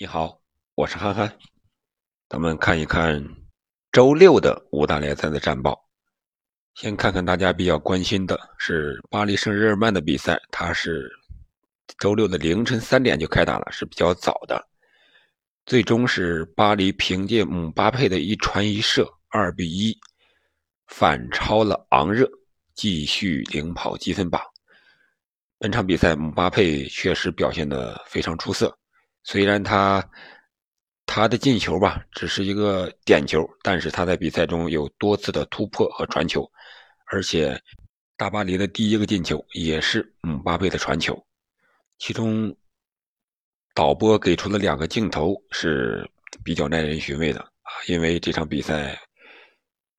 你好，我是憨憨。咱们看一看周六的五大联赛的战报。先看看大家比较关心的是巴黎圣日耳曼的比赛，它是周六的凌晨三点就开打了，是比较早的。最终是巴黎凭借姆巴佩的一传一射，二比一反超了昂热，继续领跑积分榜。本场比赛姆巴佩确实表现的非常出色。虽然他他的进球吧只是一个点球，但是他在比赛中有多次的突破和传球，而且大巴黎的第一个进球也是姆巴佩的传球。其中导播给出了两个镜头是比较耐人寻味的啊，因为这场比赛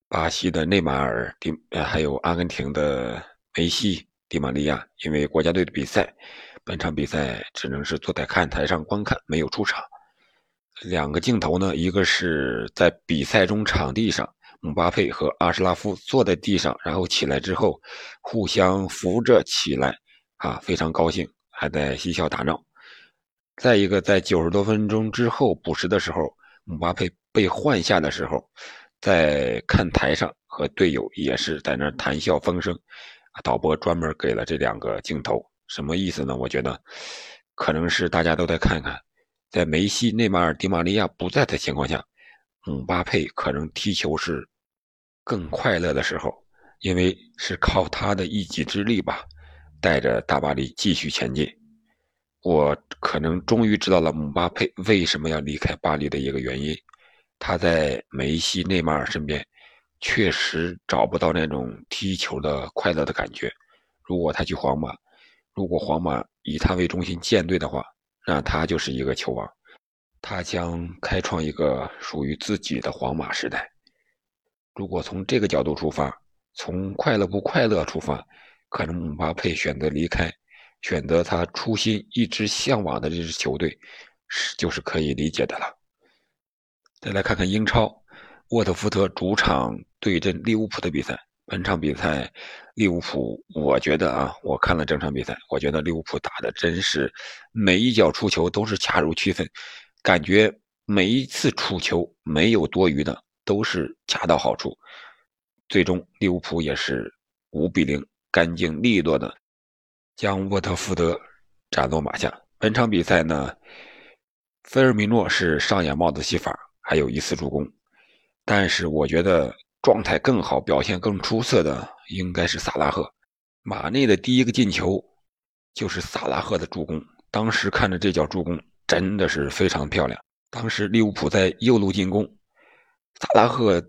巴西的内马尔、迪还有阿根廷的梅西、迪玛利亚，因为国家队的比赛。本场比赛只能是坐在看台上观看，没有出场。两个镜头呢，一个是在比赛中场地上，姆巴佩和阿什拉夫坐在地上，然后起来之后互相扶着起来，啊，非常高兴，还在嬉笑打闹。再一个，在九十多分钟之后补时的时候，姆巴佩被换下的时候，在看台上和队友也是在那谈笑风生。导播专门给了这两个镜头。什么意思呢？我觉得，可能是大家都在看看，在梅西、内马尔、迪马利亚不在的情况下，姆巴佩可能踢球是更快乐的时候，因为是靠他的一己之力吧，带着大巴黎继续前进。我可能终于知道了姆巴佩为什么要离开巴黎的一个原因，他在梅西、内马尔身边，确实找不到那种踢球的快乐的感觉。如果他去皇马，如果皇马以他为中心建队的话，那他就是一个球王，他将开创一个属于自己的皇马时代。如果从这个角度出发，从快乐不快乐出发，可能姆巴佩选择离开，选择他初心一直向往的这支球队，是就是可以理解的了。再来看看英超，沃特福德主场对阵利物浦的比赛。本场比赛，利物浦，我觉得啊，我看了整场比赛，我觉得利物浦打的真是每一脚出球都是恰如其分，感觉每一次出球没有多余的，都是恰到好处。最终，利物浦也是五比零，干净利落的将沃特福德斩落马下。本场比赛呢，菲尔米诺是上演帽子戏法，还有一次助攻，但是我觉得。状态更好、表现更出色的应该是萨拉赫。马内的第一个进球就是萨拉赫的助攻。当时看着这脚助攻真的是非常漂亮。当时利物浦在右路进攻，萨拉赫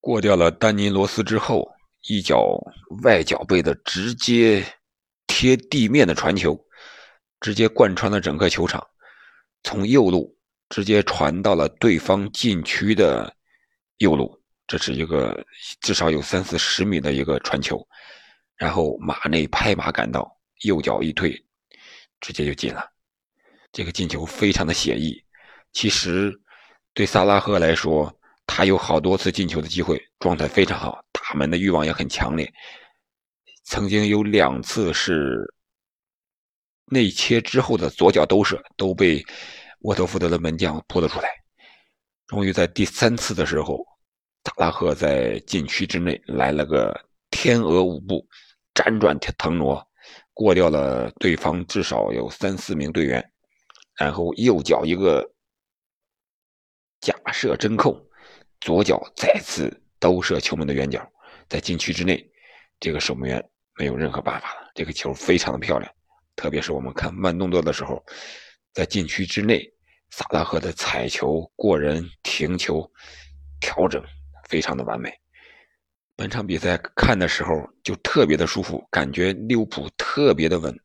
过掉了丹尼罗斯之后，一脚外脚背的直接贴地面的传球，直接贯穿了整个球场，从右路直接传到了对方禁区的右路。这是一个至少有三四十米的一个传球，然后马内拍马赶到，右脚一推，直接就进了。这个进球非常的写意。其实对萨拉赫来说，他有好多次进球的机会，状态非常好，打门的欲望也很强烈。曾经有两次是内切之后的左脚兜射都被沃特福德的门将扑了出来。终于在第三次的时候。萨拉赫在禁区之内来了个天鹅舞步，辗转腾挪，过掉了对方至少有三四名队员，然后右脚一个假射真扣，左脚再次兜射球门的远角，在禁区之内，这个守门员没有任何办法了。这个球非常的漂亮，特别是我们看慢动作的时候，在禁区之内，萨拉赫的踩球、过人、停球、调整。非常的完美，本场比赛看的时候就特别的舒服，感觉利物浦特别的稳，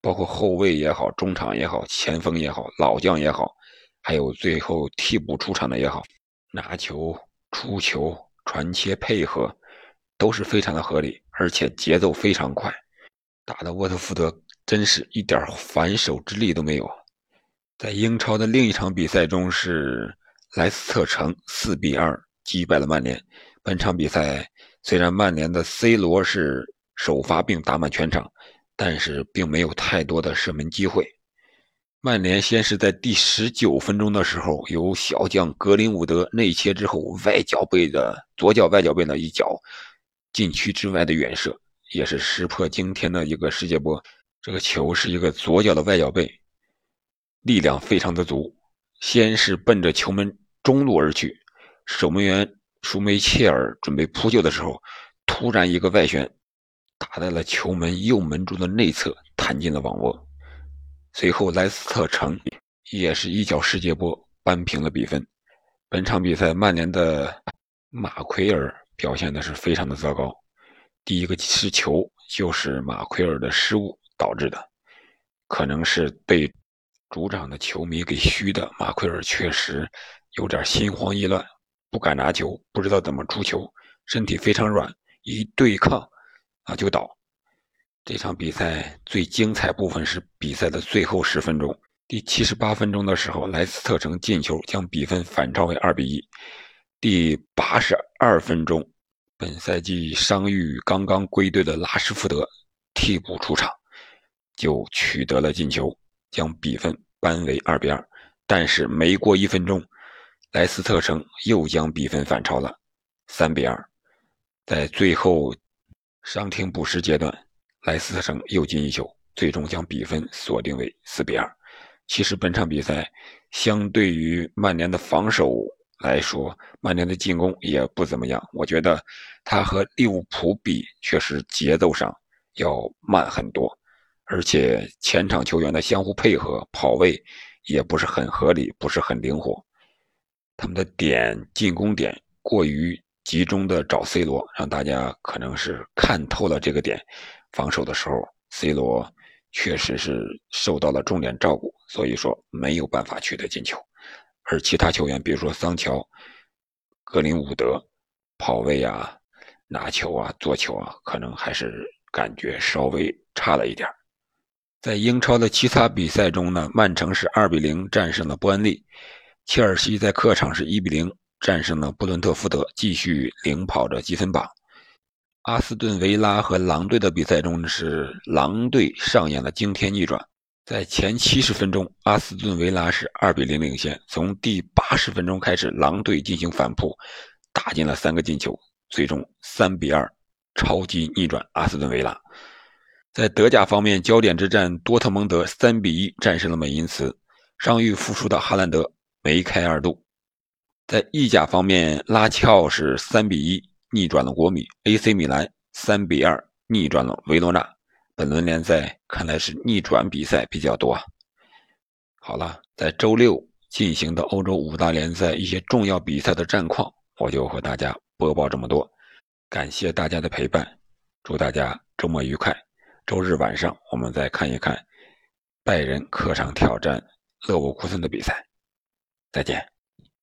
包括后卫也好，中场也好，前锋也好，老将也好，还有最后替补出场的也好，拿球、出球、传切配合都是非常的合理，而且节奏非常快，打的沃特福德真是一点反手之力都没有。在英超的另一场比赛中是莱斯特城四比二。击败了曼联。本场比赛虽然曼联的 C 罗是首发并打满全场，但是并没有太多的射门机会。曼联先是在第十九分钟的时候，由小将格林伍德内切之后，外脚背的左脚外脚背的一脚禁区之外的远射，也是石破惊天的一个世界波。这个球是一个左脚的外脚背，力量非常的足，先是奔着球门中路而去，守门员舒梅切尔准备扑救的时候，突然一个外旋，打在了球门右门柱的内侧，弹进了网窝。随后，莱斯特城也是一脚世界波扳平了比分。本场比赛，曼联的马奎尔表现的是非常的糟糕。第一个失球就是马奎尔的失误导致的，可能是被主场的球迷给虚的。马奎尔确实有点心慌意乱，不敢拿球，不知道怎么出球，身体非常软，一对抗啊就倒。这场比赛最精彩部分是比赛的最后十分钟，第七十八分钟的时候，莱斯特城进球将比分反超为二比一。第八十二分钟，本赛季伤愈刚刚归队的拉什福德替补出场，就取得了进球，将比分扳为二比二。但是没过一分钟，莱斯特城又将比分反超了三比二。在最后伤停补时阶段。莱斯特城又进一球，最终将比分锁定为四比二。其实本场比赛相对于曼联的防守来说，曼联的进攻也不怎么样。我觉得他和利物浦比，确实节奏上要慢很多，而且前场球员的相互配合、跑位也不是很合理，不是很灵活。他们的点进攻点过于集中的找 C 罗，让大家可能是看透了这个点。防守的时候，C 罗确实是受到了重点照顾，所以说没有办法取得进球。而其他球员，比如说桑乔、格林伍德，跑位啊、拿球啊、做球啊，可能还是感觉稍微差了一点。在英超的其他比赛中呢，曼城是二比零战胜了伯恩利，切尔西在客场是一比零战胜了布伦特福德，继续领跑着积分榜。阿斯顿维拉和狼队的比赛中是狼队上演了惊天逆转，在前七十分钟，阿斯顿维拉是二比零领先，从第八十分钟开始，狼队进行反扑，打进了三个进球，最终三比二超级逆转阿斯顿维拉。在德甲方面，焦点之战，多特蒙德三比一战胜了美因茨，伤愈复出的哈兰德梅开二度。在意甲方面，拉齐奥是三比一。逆转了国米，AC 米兰三比二逆转了维罗纳。本轮联赛看来是逆转比赛比较多。好了，在周六进行的欧洲五大联赛一些重要比赛的战况，我就和大家播报这么多。感谢大家的陪伴，祝大家周末愉快。周日晚上我们再看一看拜仁客场挑战勒沃库森的比赛。再见。